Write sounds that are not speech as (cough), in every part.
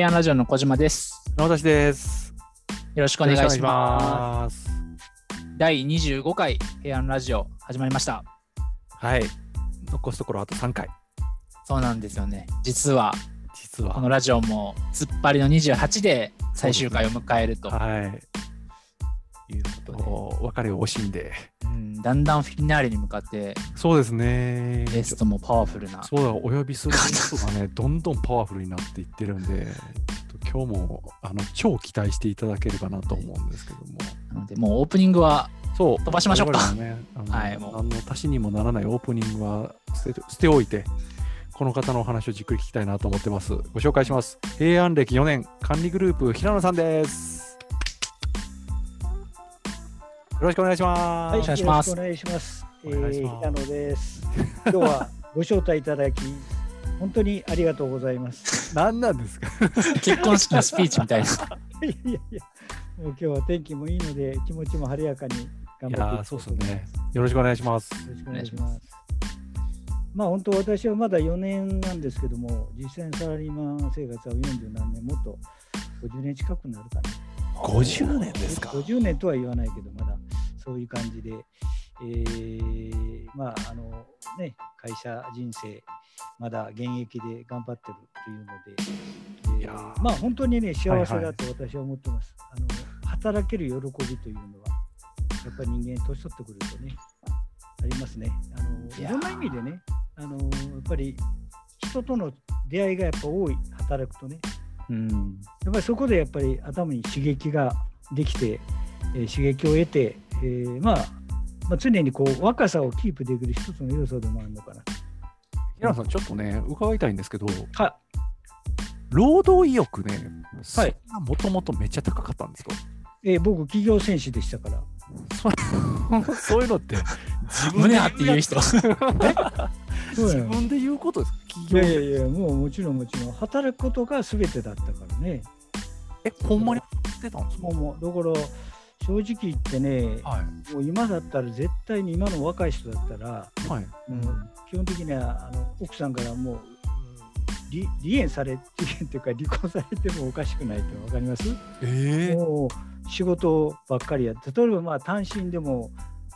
平安ラジオの小島です。私です。よろしくお願いしまます。す。第25回平安ラジオ始まりました。はい。残すところあと3回。そうなんですよね。実は実は。このラジオも突っ張りの28で最終回を迎えるとはい。いうことで、もう別れを惜しんで。うん、だんだんフィナーレに向かってそうですね。ゲストもパワフルな。そうだ、お呼びする人がね、(laughs) どんどんパワフルになっていってるんで、今日もあの超期待していただければなと思うんですけども。なのでもうオープニングはそう。飛ばしましょうかね、あのはいもう何の足しにもならないオープニングは捨て捨ておいて、この方のお話をじっくり聞きたいなと思ってます。ご紹介します。平安歴4年、管理グループ、平野さんです。よろしくお願いします。お願いしますよろしくお願いします。えお願いしますー、平野です。(laughs) 今日はご招待いただき、本当にありがとうございます。何なんですか？結婚式のスピーチみたいな。(laughs) いやいやいや、もう今日は天気もいいので、気持ちも晴れやかに頑張っていきたいとそう思いますですね。よろしくお願いします。よろしくお願いします。まあ本当私はまだ4年なんですけども、実際にサラリーマン生活は40何年、もっと50年近くなるかな。50年ですか？50年とは言わないけど、まだそういう感じで、えーまああのね、会社人生、まだ現役で頑張ってるというので、えーいやーまあ本当にね、幸せはいはいだと私は思ってます。あの働ける喜びというのは、やっぱり人間、年取ってくるとね、ありますね。あのいろんな意味でね、あのやっぱり人との出会いがやっぱ多い、働くとね。うん。やっぱりそこでやっぱり頭に刺激ができて、えー刺激を得て、えーまあ、まあ、常にこう若さをキープできる一つの要素でもあるのかな。平野さん、ちょっとね、伺いたいんですけど、は労働意欲ね、はい。もともとめっちゃ高かったんですか？えー僕、企業戦士でしたから。そ (laughs) そういうのって自胸張って言う人。(laughs) 自分で言うことですか？い企業やいやいや、もうもちろんもちろん、働くことが全てだったからね。えほんまにやってたんですか？だから、正直言ってね、はい。もう今だったら絶対に今の若い人だったら、はい。もう基本的にはあの奥さんからもう離離縁され、離縁というか離婚されてもおかしくないって分かります？ええ。もう仕事ばっかりやって、例えばまあ単身でも、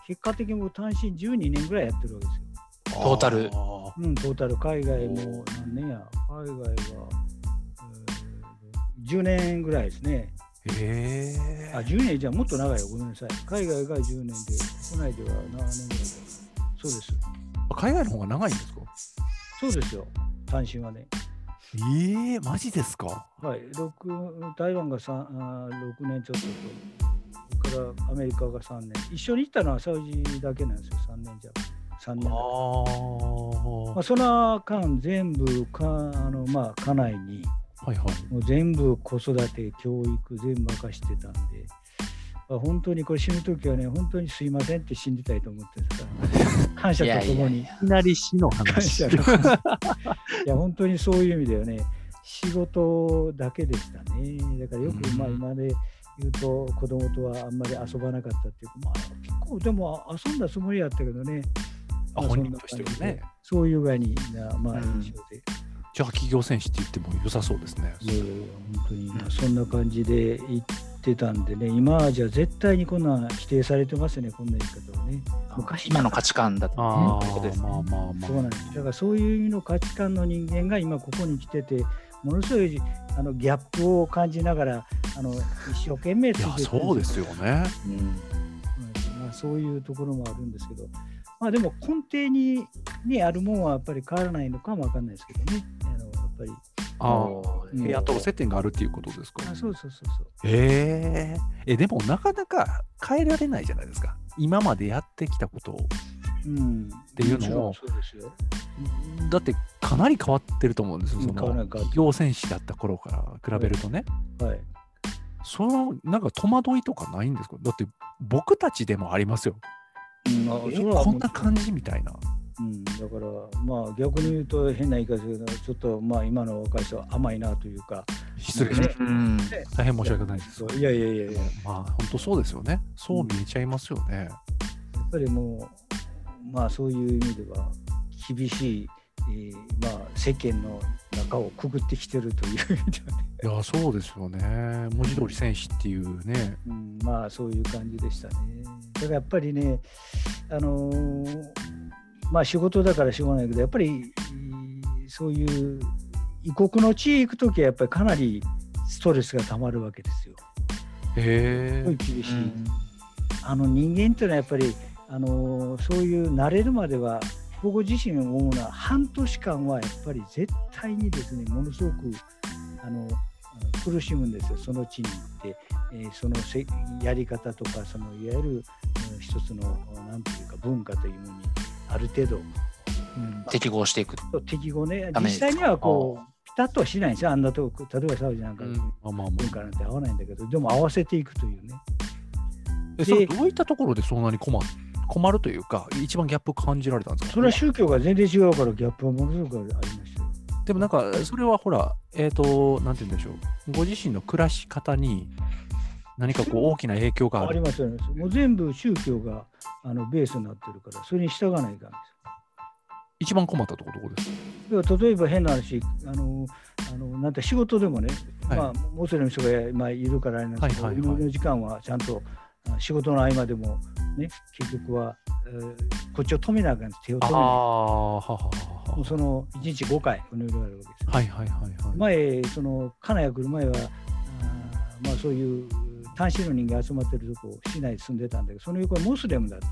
結果的にもう単身12年ぐらいやってるわけですよ。トータル。あうん、トータル。海外も何年や、海外は、えー10年ぐらいですね。ーええあ、10年じゃもっと長いよ、ごめんなさい。海外が10年で、国内では7年ぐらい。そうです。海外の方が長いんですか？そうですよ、単身はね。ええマジですか？はい、6台湾が3あー6年ちょっとと、それからアメリカが3年。一緒に行ったのはサウジだけなんですよ、3年じゃ。3年だけまあ、その間、全部かあの、まあ、家内に、はいはいもう全部子育て、教育、全部任してたんで、まあ、本当にこれ死ぬときはね、本当にすいませんって死んでたいと思ってるから、(laughs) 感謝とともに。いきなり死の感話謝のいや、本当にそういう意味ではね、仕事だけでしたね。だからよく、うんまあ今で言うと、子供とはあんまり遊ばなかったっていうか、まあ結構でも遊んだつもりやったけどね。まああ本人としてはね。そういう具合にな、まあうん印象で。じゃあ企業戦士って言っても良さそうですね。いやいやいや本当に、まあそんな感じで言ってたんでね、今はじゃあ絶対にこんなん否定されてますね、こんな言い方はね。昔。今の価値観だと、あね、まあまあまあそうなんです。だからそういう意味の価値観の人間が今ここに来てて、ものすごいあのギャップを感じながら、あの一生懸命いそうですよね。うん。うんまあ、そういうところもあるんですけど、まあでも根底ににあるもんはやっぱり変わらないのかもわかんないですけどね。ぱり。ああ。うん。部屋と接点があるっていうことですか？あそうそうそうそう。ええ。えでもなかなか変えられないじゃないですか。今までやってきたこと。をうん、っていうのを。そうですよ。だってかなり変わってると思うんですよ、うんその変わらない変わ企業戦士だった頃から比べるとね、はい。そのなんか戸惑いとかないんですか？だって僕たちでもありますよ。うん、こんな感じみたいな。うん、だから、まあ逆に言うと変な言い方ですけど、ちょっとまあ今の若い人は甘いなというか、失礼しましうんた。大変申し訳ないです。そういやいやいやいや、やまあ本当そうですよね。そう見えちゃいますよね。っぱりもう、まあそういう意味では厳しいえーまあ、世間の中をくぐってきてるという意味ではね、いや、そうですよね。文字通り戦士っていうね。うん、まあそういう感じでしたね。だからやっぱりね、あのーまあ仕事だからしょうがないけど、やっぱりそういう異国の地へ行くときはやっぱりかなりストレスがたまるわけですよ。へすごいえ。厳しい。あの人間っていうのはやっぱり、あのーそういう慣れるまでは僕自身思うのは半年間はやっぱり絶対にですねものすごくあの苦しむんですよその地に行って、えーそのせやり方とかそのいわゆるうん一つのなんていうか文化というものにある程度、うん。適合していく。適合ね。実際にはこうピタッとはしないんですよ。あんなとこ例えばサウジなんか、うん。まあまあま文化なんて合わないんだけど。でも合わせていくというね。あ。え、それどういったところでそんなに困困るというか、一番ギャップ感じられたんですか？それは宗教が全然違うからギャップはものすごくありましたよ。でもなんか、それはほら、えっ、と、なんて言うんでしょう。ご自身の暮らし方に何かこう大きな影響がある。ありますよね。もう全部宗教があのベースになってるから、それに従わないかんで一番困ったところです？かすよ。要は例えば変な話、あのあのなんて仕事でもね、はいまあ、モスレムの人が、まあ、いるからあれなんですけど、はいはいはい祈りの時間はちゃんとあ仕事の合間でも、ね、結局は、えーこっちを止めなあかんです手を止めなああ、はははもうその1日5回お祈りがあるわけですよ。はいはいはいはい。前、その金谷来る前は、あーまあ、そういう単身の人間集まってるとこ、市内に住んでたんだけど、その横はモスレムだった。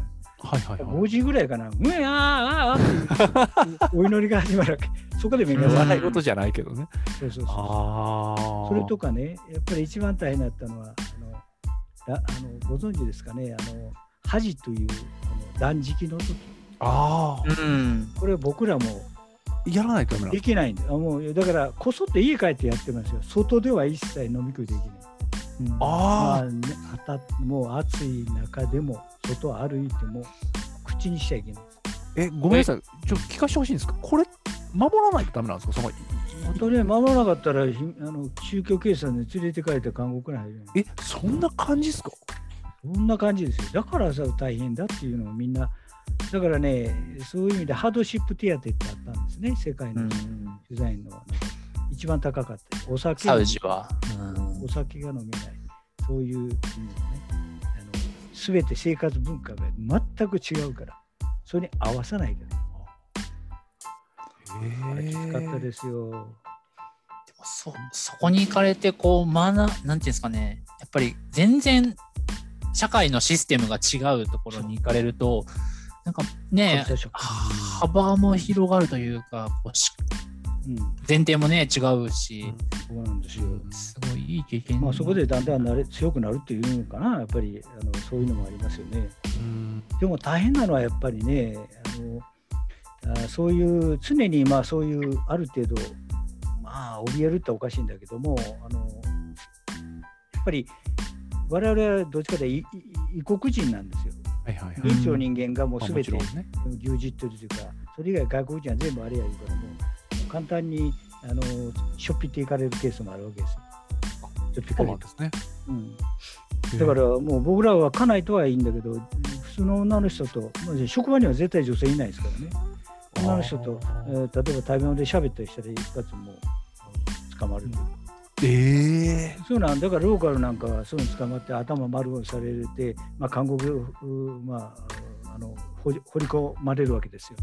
はいはいはい。5時ぐらいかな、うえあーあーあーっていうお祈りが始まるわけ。そこでみんなうん笑い笑い事じゃないけどね。そうそうそうああ。それとかね、やっぱり一番大変だったのは、あのだあのご存知ですかね、あのハジというあの断食の時ああ、うん。これ僕らもやらないとできないんで、あもうだからこそって家帰ってやってますよ。外では一切飲み食いできない。うんまあねあたもう暑い中でも外を歩いても口にしちゃいけない。え、ごめんなさい。ちょっと聞かせてほしいんですかこれ、守らないとダメなんですか？その、い本当に守らなかったらひあの宗教警察に連れて帰って監獄に入るよ。え、そんな感じですか？そんな感じですよ。だからさ大変だっていうのをみんな、だからね、そういう意味でハードシップ手当ってあったんですね、世界のうんデザインの、一番高かった。お酒サウジは。お酒が飲めない、そういう意味でね、すべて生活文化が全く違うから、それに合わさないから、あれきつかったですよ。でもそそこに行かれてこう学なんていうんですかねやっぱり全然社会のシステムが違うところに行かれるとなんかね幅も広がるというかこう前提もね違うし、そうなんですよ。すごいいい経験まあ、そこでだんだん慣れ強くなるっていうのかな、やっぱりあのそういうのもありますよね。うんでも大変なのはやっぱりね、あのあそういう常にまあそういうある程度、まあ怯えるっておかしいんだけども、あのやっぱり我々はどっちかというと異国人なんですよ。はいはいはい。の人間がもうまあすべて。牛耳ってるというか、それ以外外国人は全部あれやるからもう、簡単にあのしょっぴっていかれるケースもあるわけですよ。しょっぴかれるですね。うんだからもう僕らは家内とはいいんだけど、普通の女の人と、まあ職場には絶対女性いないですからね。女の人と、えー例えば食べ物で喋ったりしたら一発もう捕まるう。ええそうなんだからローカルなんかはそういうの捕まって頭丸をされて、まあ、韓国まあ、あの掘り込まれるわけですよ。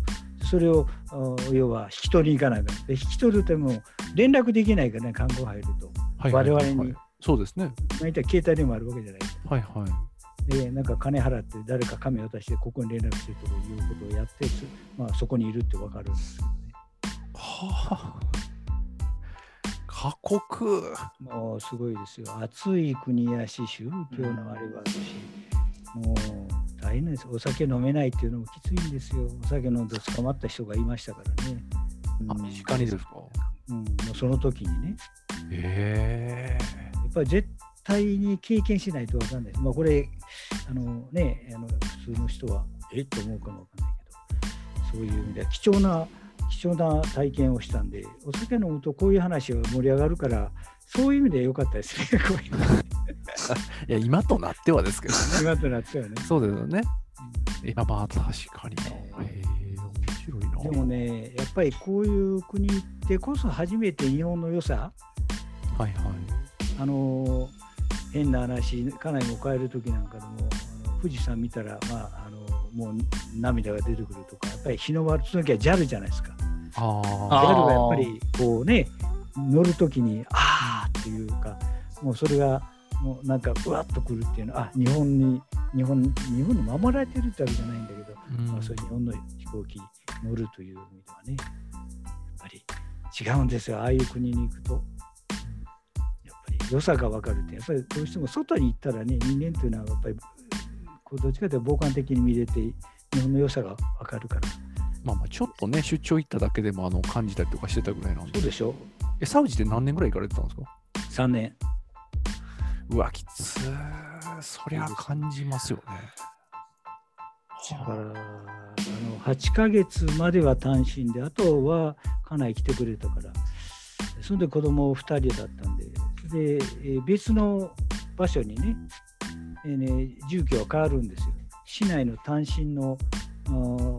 それをあ要は引き取りに行かないからで引き取るとも連絡できないからね、看護入ると。はいはいはいはい我々にそうですね。大体携帯でもあるわけじゃない。はいはい。で、なんか金払って誰か紙渡してここに連絡してということをやって、つまあ、そこにいるって分かるんですけどね。はあ。過酷。もうすごいですよ。暑い国やし、宗教のあれはあるし、もう大変です。お酒飲めないっていうのもきついんですよ。お酒飲んで捕まった人がいましたからね。あ、うん身近にですか？うん、もうその時にね、ええやっぱり絶対に経験しないと分かんないです。まあこれ、あのね、あの普通の人はえ？っと思うかも分かんないけど、そういう意味では貴重な、貴重な体験をしたんで、お酒飲むとこういう話が盛り上がるから、そういう意味で良かったですね、こういうのいや、今となってはですけどね。今となってはね。そうですよね。いや、まあ、確かにな。へえ面白いな。でもね、やっぱりこういう国ってこそ初めて日本の良さ、はいはい。あの変な話、家内も帰る時なんかでも、富士山見たら、まあ、あのもう涙が出てくるとか、やっぱり日の丸、その時は JAL じゃないですか。ああ JAL がやっぱりこうね、乗る時に、あーっていうか、もうそれが、もうなんか、うわっとくるっていうのは、あ日本に、日本日本に守られてるってわけじゃないんだけど、あ。まあ、そういう日本の飛行機に乗るという意味ではね、やっぱり違うんですよ、ああいう国に行くと。やっぱり良さが分かるって、やっぱりどうしても外に行ったらね、人間というのはやっぱり、こうどっちかというと傍観的に見れて、日本の良さが分かるから。まあまあ、ちょっとね、出張行っただけでもあの感じたりとかしてたぐらいなんで。そうでしょえ、サウジって何年ぐらい行かれてたんですか ?3 年。うわ、きつー。そりゃ感じますよね。だから、あの8ヶ月までは単身で、あとは家内来てくれたから、それで子供2人だったんで、で、えー別の場所にね、えーね住居は変わるんですよ。市内の単身の、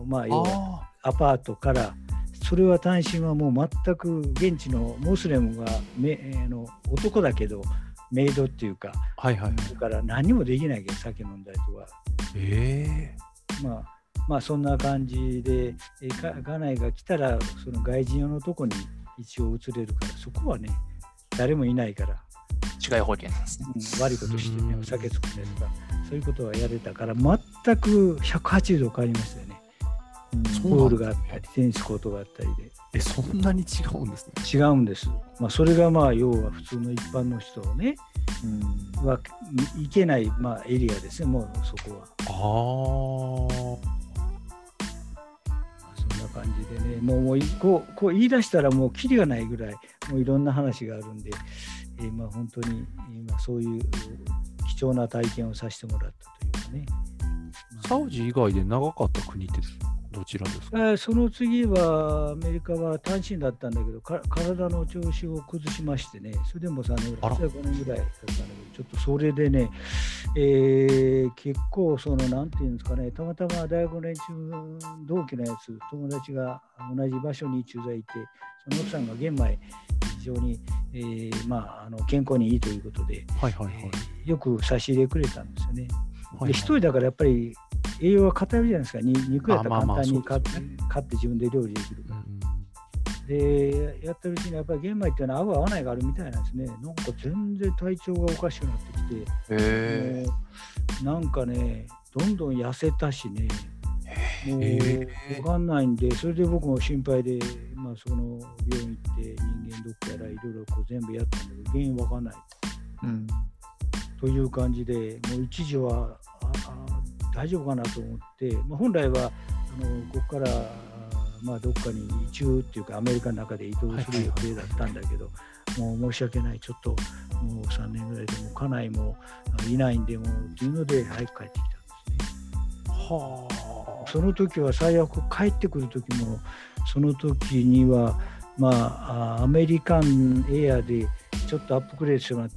まあ、要はあアパートから、それは単身はもう全く現地のモスレムがめ、えの男だけど、メイドっていうか、あ、はいはい。だから何もできないけど、酒飲んだりとか。えまあ、まあそんな感じで、え家内が来たら、その外人用のとこに一応移れるから、そこはね、誰もいないから、違い保険なんですね。うん悪いことしてねう、んお酒作ったりとか、そういうことはやれたから、全く180度変わりましたよね。うんそうねボールがあったり、テニスコートがあったりで、ー、え、そんなに違うんですね。違うんです。まあ、それがまあ、要は普通の一般の人をね、うん、は行けない、まあ、エリアですね、もうそこは。ああ。そんな感じでね、もうもういこうこう言い出したらもうキリがないぐらい、もういろんな話があるんで、えーまあ本当に今そういう貴重な体験をさせてもらったというかね。まあサウジ以外で長かった国ってどちらですか？えーその次はアメリカは単身だったんだけどか体の調子を崩しましてねそれでも3年ぐあららい5年ぐらいだったんだけどちょっとそれでね、えー結構そのなんていうんですかねたまたま大学連中同期のやつ友達が同じ場所に駐在いてその奥さんが玄米非常に、えーまあ、あの健康にいいということで、はいはいはい。えーよく差し入れくれたんですよね。はいで一人だからやっぱり栄養は偏るじゃないですか。に肉やったら簡単に買って,、買って自分で料理できるから。うんでやってるうちにやっぱり玄米っていうのは合う合わないがあるみたいなんですね。なんか全然体調がおかしくなってきて、なんかね、どんどん痩せたしね、もうへーわかんないんで、それで僕も心配で、まあ、その病院行って人間ドックやらいろいろこう全部やったんだけど、原因わかんないうん。という感じで、もう一時はああ大丈夫かなと思って、まあ、本来はあのここから、まあ、どっかに移住っていうか、アメリカの中で移動する予定だったんだけど、もう申し訳ない、ちょっともう3年ぐらいでもう家内もあいないんで、もうっていうので、早く帰ってきたんですね。はあ。その時は最悪帰ってくる時もその時にはまああアメリカンエアでちょっとアップグレードしてもらって、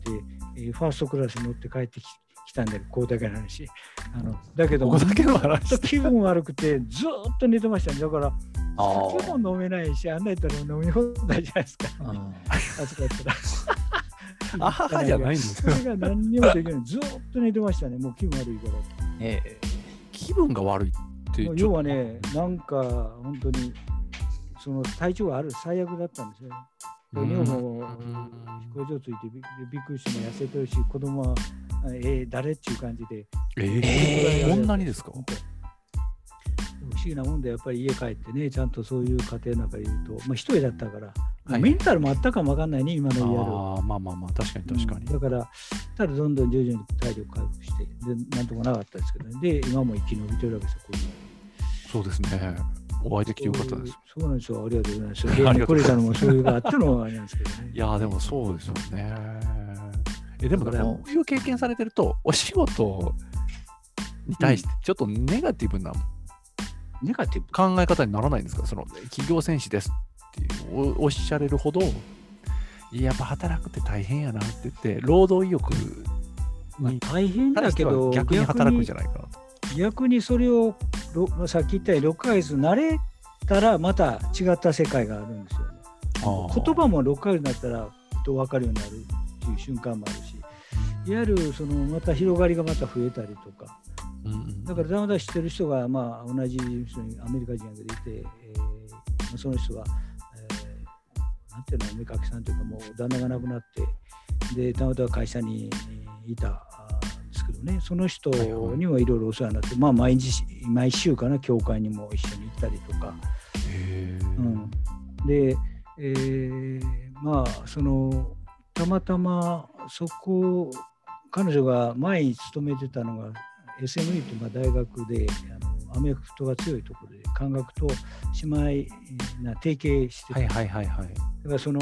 えーファーストクラスに乗って帰ってき来たんだけどここだけの話。あのだけどここだけの話。気分悪くてずーっと寝てましたね。だからあ酒も飲めないしあんなやったら飲み放題じゃないですか。あ。暑かったら。(laughs) あははじゃないんですそれが何にもできない。ずーっと寝てましたね。もう気分悪いから。ええ。気分が悪いって要はね、なんか本当にその体調がある最悪だったんですよ。女房も飛行場ついてびびっくりしても痩せてるし、子供は、えー、誰っていう感じで、えええーこんなにですか？不思議なもんで、やっぱり家帰ってね、ちゃんとそういう家庭の中にいると、まあ、一人だったから、はいメンタルもあったかもわかんないね、今の家の。ああまあまあまあ確かに確かに、うんだから、ただどんどん徐々に体力回復して、でなんともなかったですけどね、で、今も生き延びてるわけですよ、こういうのそうですね。お会いできてよかったです。そうなんですよ。ありがとうございます。これたのもそういうのがあってのあれなんですけどね。いやーでもそうですよねえでもこういう経験されてるとお仕事に対してちょっとネガティブなネガティブ？考え方にならないんですか？その企業戦士ですっていうおおっしゃれるほどいややっぱ働くって大変やなって言って労働意欲まあに大変だけど、逆に働くんじゃないかなと。逆にそれをろさっき言ったように6ヶ月慣れたらまた違った世界があるんですよね。言葉も6ヶ月になったらと分かるようになるっていう瞬間もあるしいわゆるそのまた広がりがまた増えたりとか、うんうん、だからザマダ知ってる人がまあ同じ人にアメリカ人がいて、えー、その人が、えー、なんていうのおめかけさんというかもう旦那が亡くなってでたまたま会社にいたんですけどね。その人にもいろいろお世話になって、まあ毎日毎週かな教会にも一緒に行ったりとか。うん、でえー、まあそのたまたまそこ彼女が前に勤めてたのが SME というまあ大学であのアメフトが強いところで感覚と姉妹な提携してはいはいはいはい、だからその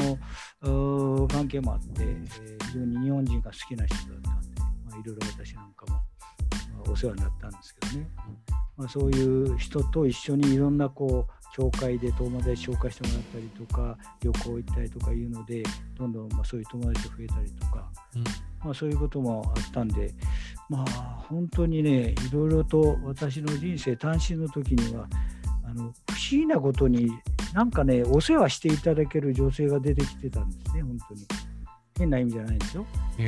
関係もあって、えー、非常に日本人が好きな人だったんで、まあ、いろいろ私なんかも、まあ、お世話になったんですけどね、うん、まあ、そういう人と一緒にいろんなこう教会で友達紹介してもらったりとか旅行行ったりとかいうのでどんどんまあそういう友達が増えたりとか、うん、まあ、そういうこともあったんでまあ本当にねいろいろと私の人生単身の時にはあの不思議なことになんかねお世話していただける女性が出てきてたんですね本当に。変な意味じゃないですよ。い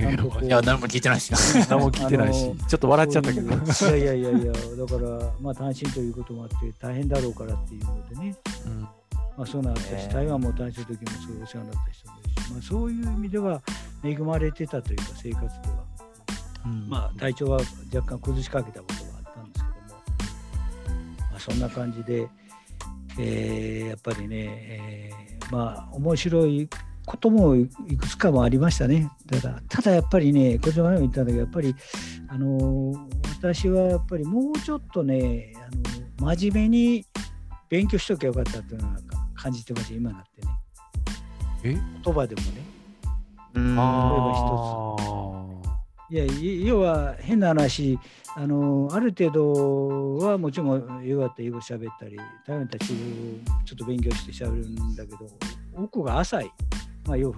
や、何も聞いてないし。(laughs) 何も聞いてないし、ちょっと笑っちゃったけど。いやいやいやいや、だから、まあ単身ということもあって、大変だろうからっていうのでね。うん、まあそうなったし、台湾も単身の時もそうお世話になった人もいるし、まあそういう意味では恵まれてたというか、生活では。うん、まあ体調は若干崩しかけたことはあったんですけども、まあそんな感じで、えー、やっぱりね、えー、まあ面白いこともいくつかもありましたね。ただ、ただやっぱりね、こちらも言ったんだけど、やっぱり、あの私はやっぱりもうちょっとね、あの真面目に勉強しときゃよかったっていうのは感じてます、今なってね。え？言葉でもね。例えば一つ。いや、要は変な話、あのある程度はもちろんよかった英語喋ったり、台湾たちちょっと勉強して喋るんだけど、奥が浅い。まあ、要は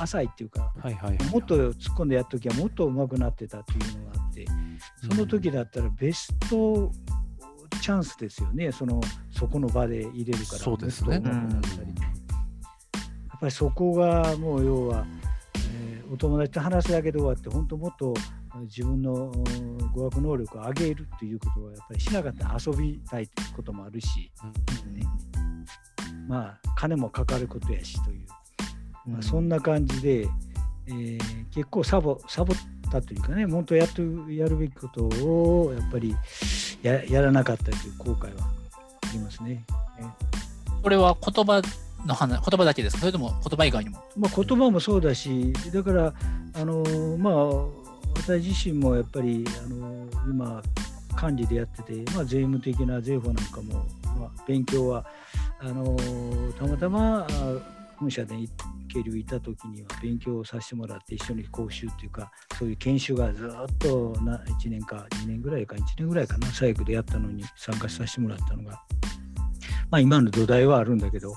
浅いっていうか、はいはいはい、もっと突っ込んでやっときはもっと上手くなってたっていうのがあってその時だったらベストチャンスですよね。そのそこの場で入れるからそうですね、やっぱりそこがもう要は、えー、お友達と話すだけで終わって本当もっと自分の語学能力を上げるっていうことはやっぱりしなかった。ら遊びたいこともあるし、うん。ね、まあ金もかかることやしというまあ、そんな感じで、えー、結構サボサボったというかね本当やっとやるべきことをやっぱりややらなかったという後悔はありますね。これは言葉の話言葉だけですか？それとも言葉以外にも、まあ、言葉もそうだしだからあのまあ私自身もやっぱりあの今管理でやってて、まあ、税務的な税法なんかも、まあ、勉強はあのたまたま本社で経理いた時には勉強をさせてもらって一緒に講習っていうかそういう研修がずっとな1年か2年ぐらいか1年ぐらいかな最後でやったのに参加させてもらったのがまあ今の土台はあるんだけど、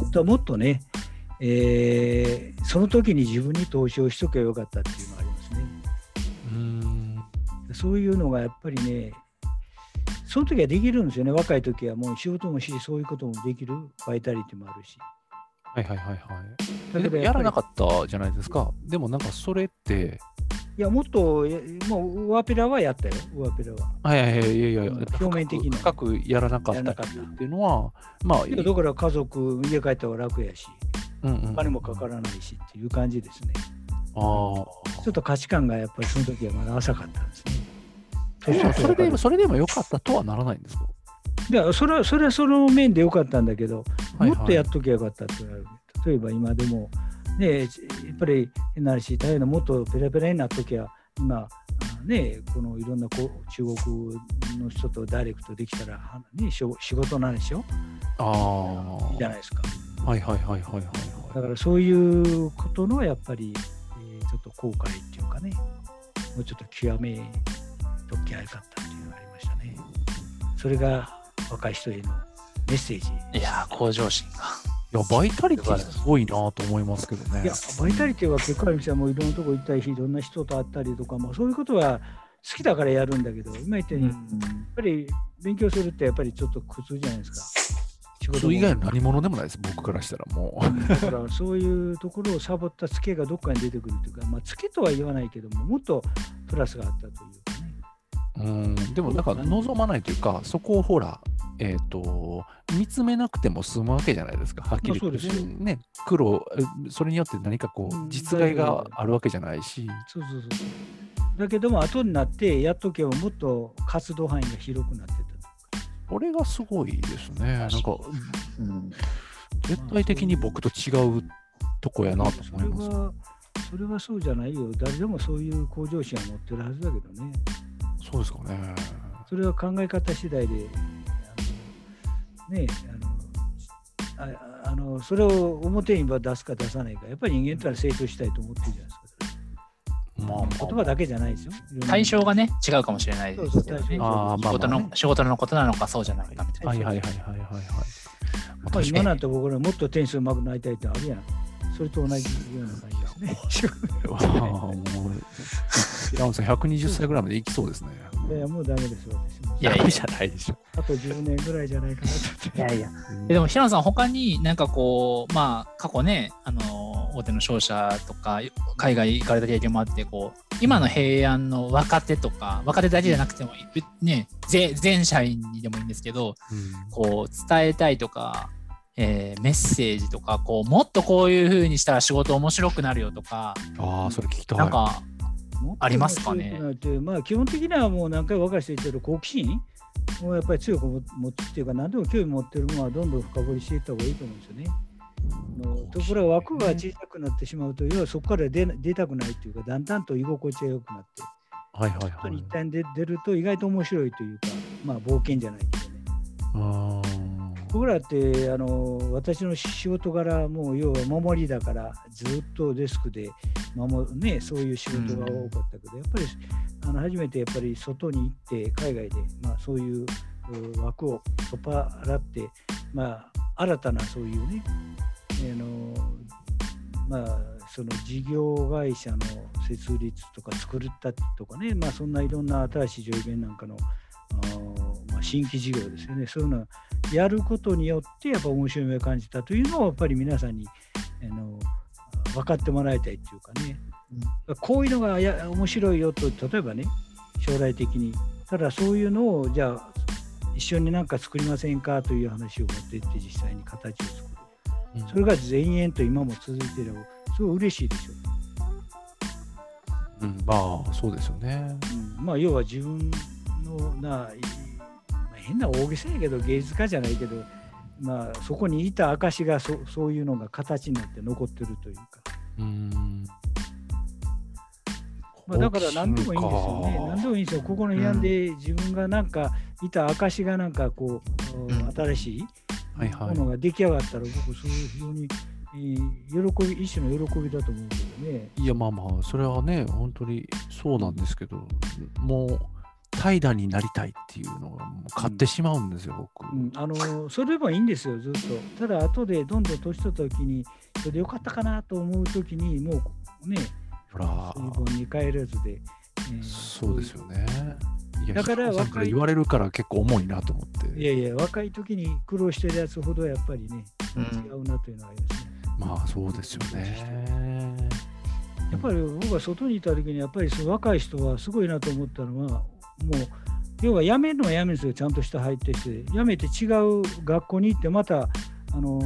本当はもっとね、えー、その時に自分に投資をしとけばよかったっていうのがありますね。うんそういうのがやっぱりねその時はできるんですよね若い時はもう仕事もしそういうこともできるバイタリティもあるし。はいはいはいはい。だけどやらなかったじゃないですか。でもなんかそれって。いや、もっと、もう、上ペラはやったよ、上ペラは。はいはいはい、いやいや、表面的な。深くやらなかったっていうのは、まあ。だから家族、家帰ったら楽やし、うんうん、お金もかからないしっていう感じですね。ああ。ちょっと価値観がやっぱりその時はまだ浅かったんですね。それでそれでもよかったとはならないんですか？いやそれはそれはその面でよかったんだけど、はいはい、もっとやっときゃよかったって言われる。例えば今でも、ね、やっぱり変な話、大変なもっとペラペラになっときゃ、今、ね、このいろんなこう中国の人とダイレクトできたら、ね、仕事なんでしょ？あいいじゃないですか。はいはいはいはいはい、だからそういうことのやっぱり、えー、ちょっと後悔っていうかね、もうちょっと極めときゃよかったっていうのがありましたね。それが若い人へのメッセージ。いや向上心が。いや、バイタリティすごいなと思いますけどね。いや、バイタリティは結構ある店はもういろんなとこ行ったり、いろんな人と会ったりとか、まあ、そういうことは好きだからやるんだけど、今言ったように、やっぱり勉強するってやっぱりちょっと苦痛じゃないですか。仕事以外の何者でもないです、僕からしたらもう。だからそういうところをサボったツケがどっかに出てくるというか、まあ、ツケとは言わないけども、もっとプラスがあったというかね。うん、でもなんか望まないというか、そこをほら、えっ、と、見つめなくても済むわけじゃないですか、はっきり言って。まあそうですよね、苦労、えそれによって何かこう実害があるわけじゃないし、そうそうそう。だけども、後になってやっとけばもっと活動範囲が広くなってたと。これがすごいですね。なんか、うん絶対的に僕と違うとこやなとそれ思います。は、それはそうじゃないよ。誰でもそういう向上心は持ってるはずだけどね。そうですかね。それは考え方次第で、あのねあのああの、それを表に出すか出さないか、やっぱり人間ってのは成長したいと思ってるじゃないですか。まあ、言葉だけじゃないですよ。対象がね、違うかもしれないですよね。そうそう対象あーまあ仕事のことなのかそうじゃないかみたいな。はいはいはいはいはいはい。まあ今なんて僕らもっと点数うまくなりたいってあるやん。それと同じような感じですね。(laughs) 平野さん120歳ぐらいまでいきそうですね。いやいや、もうダメです、私も。いやいやじゃないでしょ。あと10年ぐらいじゃないかなと。いやいや。でも平野さん、他になんかこう、まあ、過去ね、あの大手の商社とか、海外行かれた経験もあって、こう、今の平安の若手とか、若手だけじゃなくても、ね、ぜ全社員にでもいいんですけど、うんこう、伝えたいとか、えーメッセージとか、こう、もっとこういう風にしたら仕事面白くなるよとか、ああ、それ聞きたい。なんか、ありますかね？まあ、基本的にはもう何回若い人言ってる好奇心をやっぱり強く持持つっていうか、何でも興味持ってるものはどんどん深掘りしていった方がいいと思うんですよね。ところが枠が小さくなってしまうと、要はそこから出な出たくないっていうか、だんだんと居心地が良くなって、はいはい外はい。に一旦出出ると意外と面白いというか、まあ冒険じゃないけどね。あー僕らってあの私の仕事柄もう要は守りだからずっとデスクで守るねそういう仕事が多かったけど、やっぱりあの初めてやっぱり外に行って海外で、まあ、そういうう枠を取っ払って、まあ、新たなそういうねあのまあその事業会社の設立とか作ったとかね、まあ、そんないろんな新しい上限なんかのあ、新規事業ですよね。そういうのをやることによってやっぱ面白みを感じたというのをやっぱり皆さんにあの分かってもらいたいっていうかね、こういうのがや面白いよと例えばね将来的に。ただそういうのをじゃあ一緒になんか作りませんかという話を持っていって実際に形を作る。うん。それが全円と今も続いていればすごい嬉しいでしょうん、まあ、そうですよね。うん。まあ要は自分のな、変な大げさやけど芸術家じゃないけど、まあ、そこにいた証がそそういうのが形になって残ってるというか、うん。まあ、だから何でもいいんですよね。何でもいいんですよ。ここの部屋で自分がなんかいた証がなんかこう、うん。新しいものが出来上がったら僕そういう非常に、えー喜び一種の喜びだと思うけどね。いや、まあまあ、それはね、本当にそうなんですけど、もう、怠惰になりたいっていうのが、もう買ってしまうんですよ、僕。うん、あのそれでもいいんですよ、ずっと。ただ、後でどんどん年取った時に、それでよかったかなと思う時に、もうね、ほら、水本に帰らずで。えーそうですよね。だから若い言われるから結構重いなと思って。いやいや、若い時に苦労してるやつほどやっぱりね、うん違うなというのがありますね。まあ、そうですよね。やっぱり僕は外にいた時に、やっぱりその若い人はすごいなと思ったのは、もう、要は辞めるのは辞めるんですよ、ちゃんとした入ってして、辞めて違う学校に行って、また、あの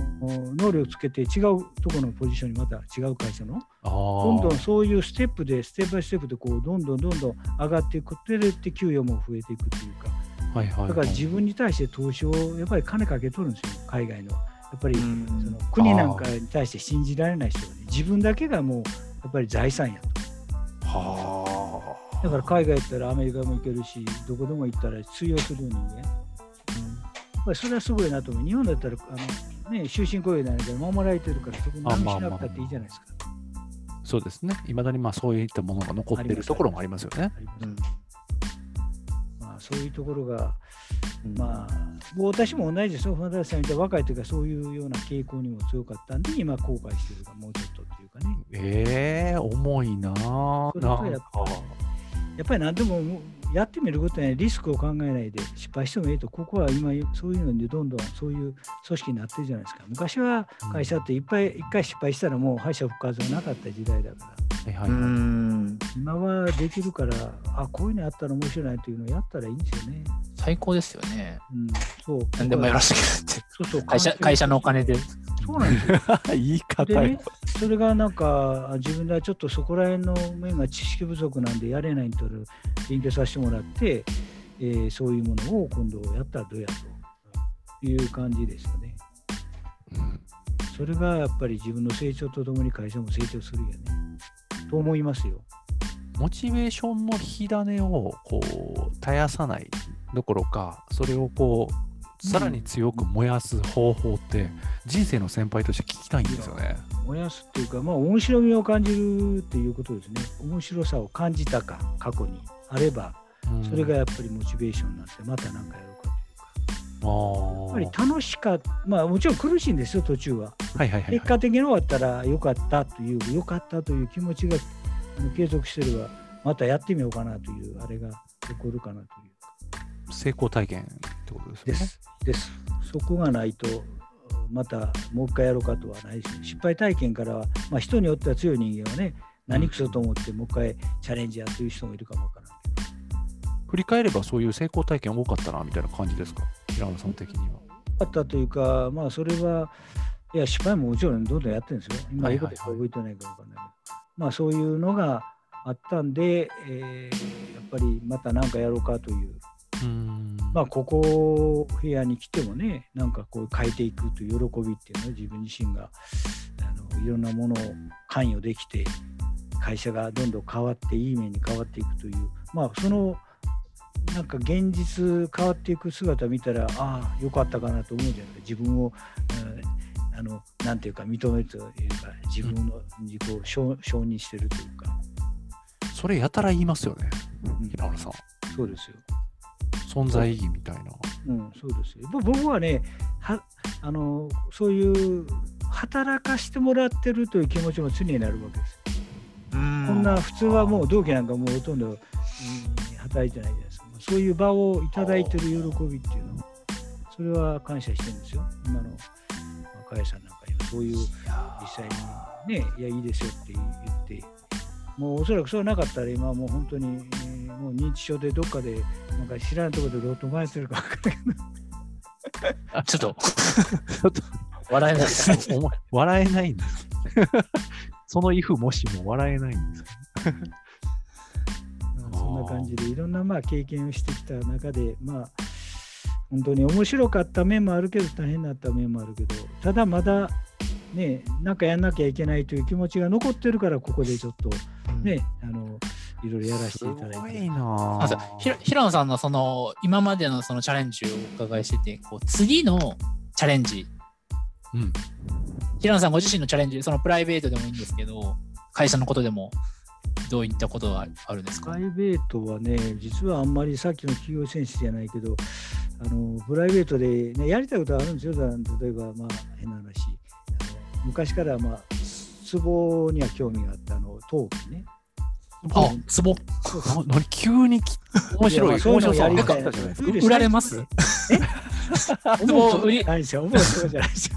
能力つけて違うところのポジションにまた違う会社のあどんどんあ、そういうステップで、ステップバイステップで、こう、どんどんどんどん上がっていくってでって、給与も増えていくというか、はいはいはい。だから自分に対して投資をやっぱり金かけとるんですよ、海外の。やっぱり、うんその国なんかに対して信じられない人はね、自分だけがもう、やっぱり財産やと。はあ。だから海外行ったらアメリカも行けるし、どこでも行ったら通用する人間。やっぱりそれはすごいなと思う。日本だったら、あのね、終身雇用なんだけど、守られてるから、そこ何もしなくたっていいじゃないですか。そうですね。いまだにまあそういったものが残っているところもありますよね。まあ、そういうところが、うんまあ、私も同じですよ、船田さんみたいに若い時はそういうような傾向にも強かったんで、今後悔してるがもうちょっとっていうかね。ええ重いなあそれとなんかやっぱり何でもやってみることにリスクを考えないで失敗してもいいと、ここは今そういうのでどんどんそういう組織になってるじゃないですか。昔は会社っていっぱい、一回失敗したらもう敗者復活はなかった時代だから。はいはいはいうん今はできるから、あこういうのやったら面白いなっていうのをやったらいいんですよね。最高ですよね。うん、そう。何でもよろしくって。そうそう会社会社のお金で。そうなんですよ。(laughs) 言い方でよね、それがなんか自分ではちょっとそこら辺の面が知識不足なんでやれないんと勉強させてもらって、えーそういうものを今度やったらどうやという感じですよね。うんそれがやっぱり自分の成長とともに会社も成長するよね。と思いますよ。モチベーションの火種をこう絶やさないどころかそれをこうさらに強く燃やす方法って人生の先輩として聞きたいんですよね。燃やすっていうか、まあ面白みを感じるっていうことですね。面白さを感じたか、過去にあれば、うんそれがやっぱりモチベーションになって、また何かやろうかというか。やっぱり楽しかった、まあもちろん苦しいんですよ、途中は。はいはいはいはい。結果的に終わったら良かったという、良かったという気持ちが継続してれば、またやってみようかなという、あれが起こるかなという。成功体験ってことですよね。です。です。そこがないと、またもう一回やろうかとはないし、失敗体験からは、まあ、人によっては強い人間はね、何くそと思ってもう一回チャレンジやという人もいるかもわからないけ振り返ればそういう成功体験多かったなみたいな感じですか？平野さん的には。ど。あったというか、まあ、それは、いや、失敗ももちろんどんどんやってるんですよ。今、ことしか覚えてないかわからないけど、まあ、そういうのがあったんで、えーやっぱりまた何かやろうかといううんまあ、ここ部屋に来てもね、なんかこう変えていくという喜びっていうのは自分自身があのいろんなものを関与できて、会社がどんどん変わって、いい面に変わっていくという、まあ、そのなんか現実変わっていく姿を見たら、ああ、よかったかなと思うじゃないか、自分を、うんあのなんていうか、認めるというか、自分の自己を承承認してるというか、それやたら言いますよねうん平野さん。そうですよ。存在意義みたいな。うん、そうですよ。ぼ僕はねはあの、そういう働かしてもらってるという気持ちも常になるわけです。ここんな普通はもう同期なんかもうほとんど、うん働いてないじゃない。そういう場をいただいてる喜びっていうのそれは感謝してるんですよ。今の若井さんなんかにはそういう実際にね、いや、いいですよって言って、もうおそらくそうなかったら今はもう本当に、えーもう認知症でどっかでなんか知らないところでロート回してるか分からないけど。ちょっとちょっと笑えないですね。お (laughs) も笑えないんです。(laughs) その if もしも笑えないんです。感じでいろんなまあ経験をしてきた中でまあ本当に面白かった面もあるけど大変だった面もあるけどただまだねなんかやんなきゃいけないという気持ちが残ってるからここでちょっとねあのいろいろやらせていただいて。すごいな。あそうひら平野さんのその今までのそのチャレンジをお伺いしてて、こう次のチャレンジ、うん。平野さんご自身のチャレンジ、そのプライベートでもいいんですけど、会社のことでもどういったことがあるんですか？プライベートはね実はあんまりさっきの企業選手じゃないけどあのプライベートで、ね、やりたいことはあるんですよ。だ例えばまあ変な話。あの昔からまあ壺には興味があったあの陶器ね。あ、ツボ？急にき面白い、やまあそういうのやりたい。売られます？思うと売り？ないですよ。思うとじゃないですよ。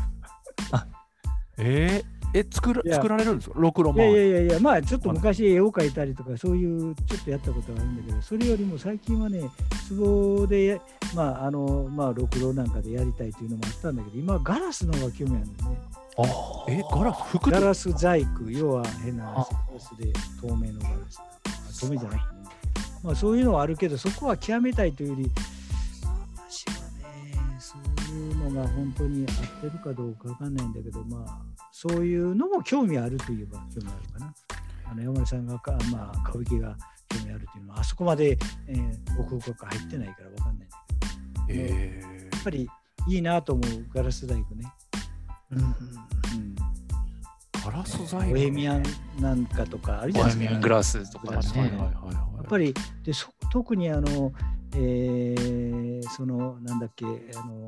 えー、え作ら作られるんですか？ろくろいやいまやいやいや、まあちょっと昔絵を描いたりとか、そういうちょっとやったことがあるんだけど、それよりも最近はね、壺で、まああの、まあ、ろくろなんかでやりたいというのもあったんだけど、今はガラスの方が興味あるんだよね。え、ガラス服と？ガラス細工、要は変なガラスで透明のガラス。透明じゃなくても、まあそういうのはあるけど、そこは極めたいというより、私はね、そういうのが本当に合ってるかどうかわかんないんだけど、まあ、そういうのも興味あるといえば興味あるかな。あの山根さんがか、まあ、歌舞伎が興味あるというのは、あそこまで、えー奥深く入ってないからわかんないんだけど、えやっぱりいいなと思うガラス細工ね。うん。うんー、ガラス細工。ボヘミアンなんかとかあるじゃボないですか。ヘミアングラスとかねはいはいはいはい。やっぱりでそ特にあの、えーそのなんだっけあの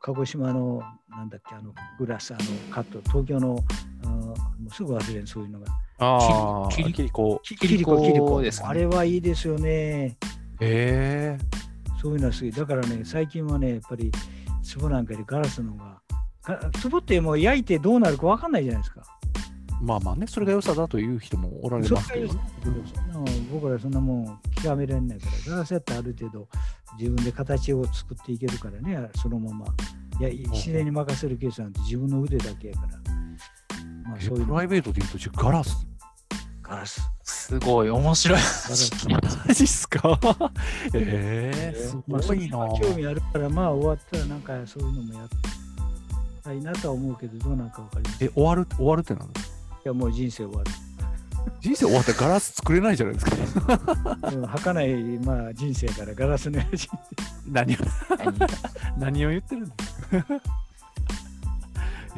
鹿児島のなんだっけあのグラスあのカット東京のあのもうすぐ忘れるそういうのがああ、キリキリコ。キリコキリコですあれはいいですよねへえ。そういうのは好き。だからね、最近はね、やっぱり壺なんかでガラスのが、が壺ってもう焼いてどうなるか分かんないじゃないですか。まあまあね、それが良さだという人もおられそますけどね。僕らそんなもん極められないから、ガラスやったらある程度自分で形を作っていけるからね、そのまま。いや自然に任せるケースなんて自分の腕だけやから。まあ、えそういうのプライベートで言うと、ガラス？ガラス。すごい面白い。ガラスマジっすか？(laughs) ええすまあ、ごいな。そううの興味あるから、まあ終わったらなんかそういうのもやったいなとは思うけど、どうなんかわかりません。え、い終わる、終わるってなんですか？や、もう人生終わる。人生終わってガラス作れないじゃないですか。でも儚い、まあ、人生やからガラスの人生。何を、何を言ってるんですか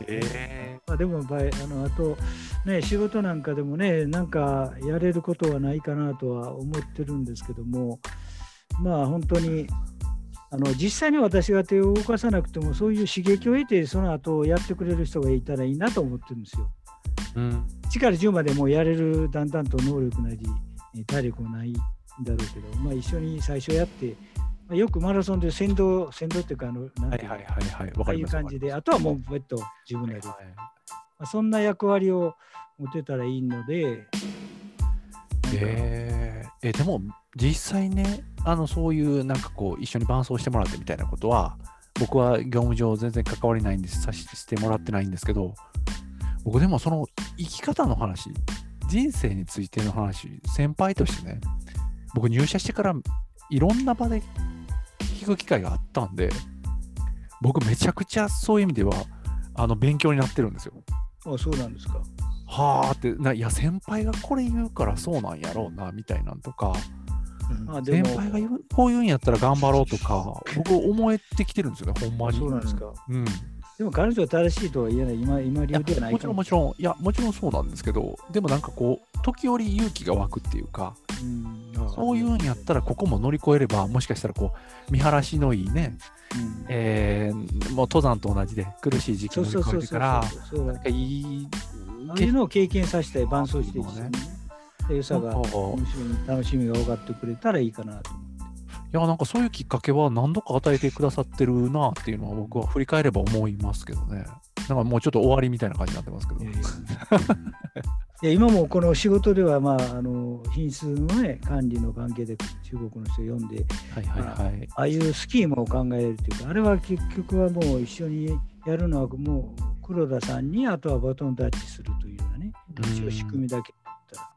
(laughs) えまあ、でも場合あのあと、ね、仕事なんかでもね、なんかやれることはないかなとは思ってるんですけども、まあ本当にあの実際に私が手を動かさなくても、そういう刺激を得て、その後やってくれる人がいたらいいなと思ってるんですよ。えうん。1から10までもうやれるだんだんと能力なりえ体力もないんだろうけど、まあ、一緒に最初やって、まあ、よくマラソンで先導先導っていうかあのなんていうのはいはいはいはい。わああい。う感じで、あとはもう別途自分なり、まはいあ、そんな役割を持てたらいいので、えーえでも実際ねあのそういうなんかこう一緒に伴走してもらってみたいなことは僕は業務上全然関わりないんですさししてもらってないんですけど僕でもその生き方の話人生についての話先輩としてね僕入社してからいろんな場で聞く機会があったんで僕めちゃくちゃそういう意味ではあの勉強になってるんですよ。あそうなんですか。はあってないや先輩がこれ言うからそうなんやろうなみたいなんとかうんまあ、でも先輩が言うこういうんやったら頑張ろうとか僕思えてきてるんですよねほんまにそうなんですか。うん、いでも彼女は正しいとは言えない、今今流やではないも。ちろんもちろんいやもちろんそうなんですけどでもなんかこう時折勇気が湧くっていうかうん。そういうんやったらここも乗り越えればもしかしたらこう見晴らしのいいね、うん。えーもう登山と同じで苦しい時期そう乗り越えてからそうだなんかいいああいうのを経験させて伴走して一緒にね。良さが楽しみが分かってくれたらいいかなと思って。いやなんかそういうきっかけは何度か与えてくださってるなっていうのは僕は振り返れば思いますけどね。なんかもうちょっと終わりみたいな感じになってますけど。いや (laughs) 今もこの仕事では、まあ、あの品質の、ね、管理の関係で中国の人を呼んで、はいはいはい。ああいうスキームを考えるというか、あれは結局はもう一緒にやるのはもう黒田さんにあとはバトンタッチするというようなね、一応仕組みだけだったら。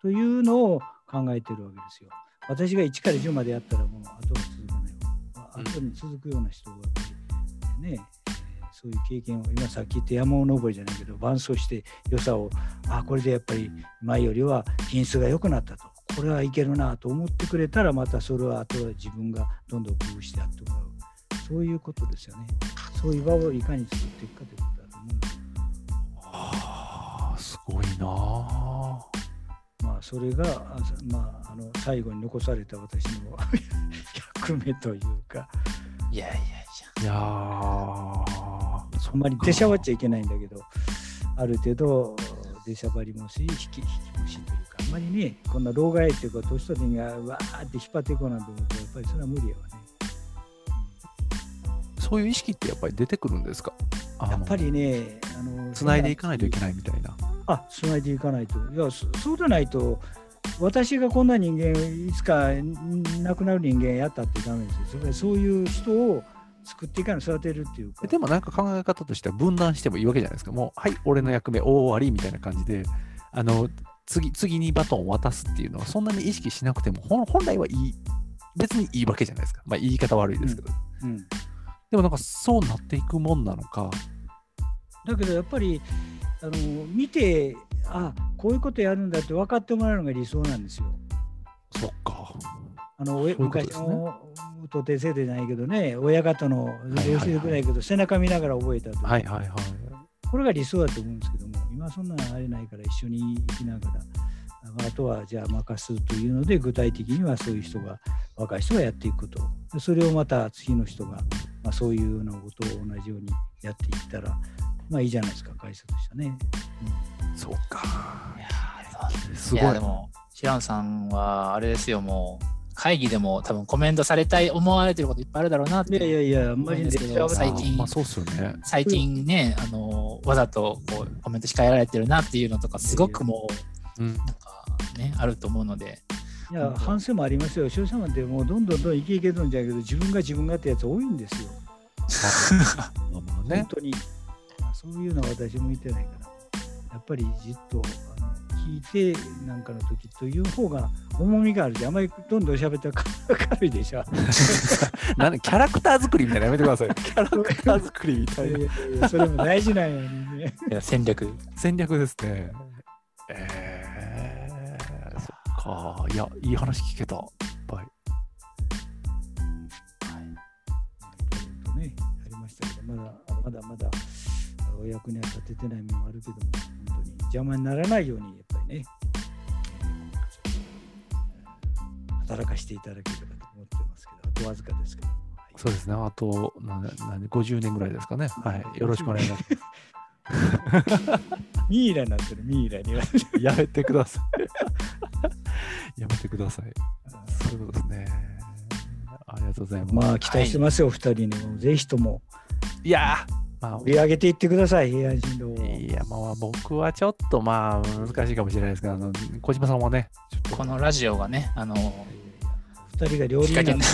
というのを考えてるわけですよ。私が1から10までやったらもう後は続かない後に続くような人がやっぱりね、えーそういう経験を今さっき言った山登りじゃないけど伴走して良さをあこれでやっぱり前よりは品質が良くなったと。これはいけるなと思ってくれたらまたそれはあとは自分がどんどん工夫してやってもらう。そういうことですよね。そういう場をいかに作っていくかということだと思うんですあ、すごいなあそれがあまああの最後に残された私の (laughs) 役目というかいやいやいいやーあんまり出しゃばっちゃいけないんだけどある程度出しゃばりもし引き引きもしというかあんまりねこんな老害っていうか年取りがわーって引っ張っていこうなんて思うとやっぱりそれは無理やわね。そういう意識ってやっぱり出てくるんですか？やっぱりね、あのつないでいかないといけないみたいな。あ、つないでいかないと。いや、そそうでないと、私がこんな人間、いつかん亡くなる人間やったってダメですよ。そういう人を作っていかない、育てるっていうか。でもなんか考え方としては分断してもいいわけじゃないですか。もう、はい、俺の役目大終わりみたいな感じで、あの、次、次にバトンを渡すっていうのはそんなに意識しなくても、本本来はいい、別にいいわけじゃないですか。まあ言い方悪いですけど。うん、でもなんかそうなっていくもんなのか。だけどやっぱりあの見て、あこういうことやるんだって分かってもらうのが理想なんですよ。そっか。あのういうね昔の徒弟制度じゃないけどね、親方の教えてくれないけど、背中見ながら覚えたとかはいはいはい。これが理想だと思うんですけども、今そんなのあれないから一緒に行きながら、ああとはじゃあ任すというので、具体的にはそういう人が、若い人がやっていくと。でそれをまた次の人が、まあ、そういうようなことを同じようにやっていったら、まあいいじゃないですか、会社としてはね。そうか。やいやすごい。いやでも、シランさんはあれですよ、もう、会議でも多分コメントされたい、思われてることいっぱいあるだろうなって。いやいやいや、あんまりね、最近まあそうっすよね。最近ね、あのわざとこうコメント控えられてるなっていうのとか、すごくもう、なんかね、あると思うので。いや、反省もありますよ。商社マンってもうどんどんどんイケイケるんじゃないけど、自分が自分がってやつ多いんですよ。(laughs) 本当に、まあ、そういうのは私も見てないから、やっぱりじっとあの聞いてなんかの時という方が重みがあるし、あまりどんどん喋ったら軽いでしょ。(laughs) なんキャラクター作りみたいなやめてください。キャラクター作りみたいな。(laughs) それも大事なんやね。いや戦略。戦略ですね。(laughs) えー、そっか。いや、いい話聞けた。いっぱい。はい。ね、ありましたけど、まだまだまだお役には立ててない面もあるけども、本当に邪魔にならないように、やっぱりね、働かせていただければと思ってますけど、あとわずかですけど。はい、そうですね、あとなな50年ぐらいですかね。はい、よろしくお願いします。(laughs) ミイラになってる、ミイラに。(laughs) やめてください。(laughs) やめてください。そういうことですね。ありがとうございます。まあ、期待してますよ、お、はい、二人にも。ぜひとも。いやまあ、売り上げていってください、平安神道いや、まあ、僕はちょっとまあ、難しいかもしれないですけど、あの小島さんはね、このラジオがね、あの、二人が両輪になって、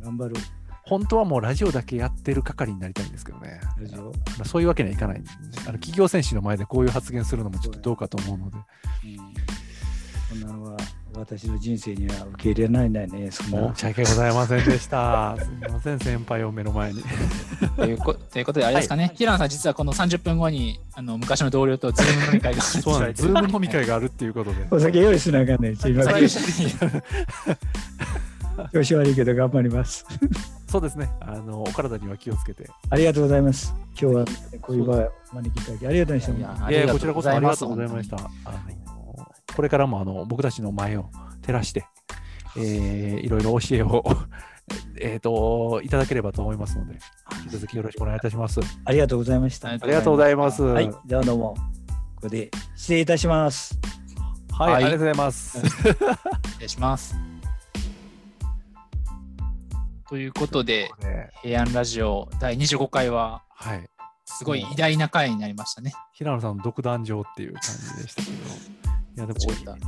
(laughs) 頑張る。本当はもうラジオだけやってる係になりたいんですけどね。ラジオ？そういうわけにはいかない。あの企業戦士の前でこういう発言するのもちょっとどうかと思うので。うん、そんなのは私の人生には受け入れないんだよね。そんな申し訳ございませんでした。すみません、先輩を目の前に。というこということで、あれですかね、はい、平野さん、実はこの30分後にあの昔の同僚とズーム飲み会がそうなんです。ズーム飲み会があるっていうことで。お酒用意しながらね、すみません。(laughs) 調子悪いけど頑張ります。そうですね。あのお体には気をつけて。ありがとうございます。今日はこういう場を招きいただきありがとうございました。いやこちらこそありがとうございました。あのこれからもあの僕たちの前を照らして、えー、いろいろ教えを (laughs) えっといただければと思いますので、引き続きよろしくお願いいたします。ありがとうございました。ありがとうございます。はい、ではどうも、ここで失礼いたします。はい、はい、ありがとうございます。(laughs) 失礼します。ということで、平安ラジオ第25回は、はい、すごい偉大な回になりましたね。平野さんの独壇場っていう感じでしたけど、いやでも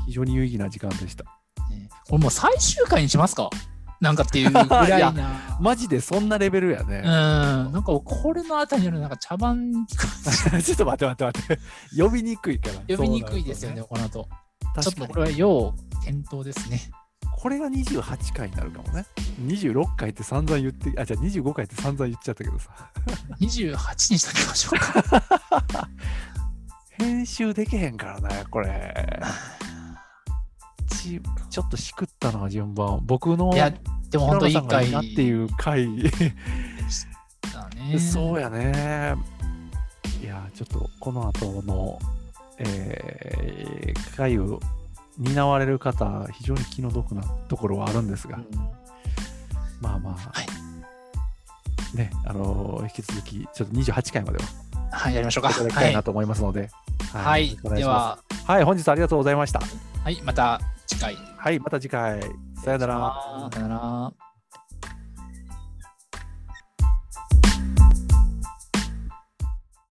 非常に有意義な時間でした。ね、これもう最終回にしますか？なんかっていうぐらい (laughs) なマジでそんなレベルやね。うん。なんかこれのあたりのなんか茶番 (laughs) ちょっと待って待って待って。(laughs) 呼びにくいから。呼びにくいですよね、この後。ちょっとこれは要検討ですね。これが28回になるかもね。26回って散々言って、あ、じゃあ25回って散々言っちゃったけどさ。28にしときましょうか。編集できへんからね、これ。ちちょっとしくったな、順番。僕の、いや、でも本当いい回。なっていう回。ね、そうやね。いや、ちょっとこの後の、えー、回を担われる方、非常に気の毒なところはあるんですが、うん、まあまあ、はい、ね、あのー、引き続き、ちょっと28回までは、はい、やりましょうか。いただきたいなと思いますので、はい、はい、では、はい、本日ありがとうございました。はい、また次回。はい、また次回。さよなら。さよなら。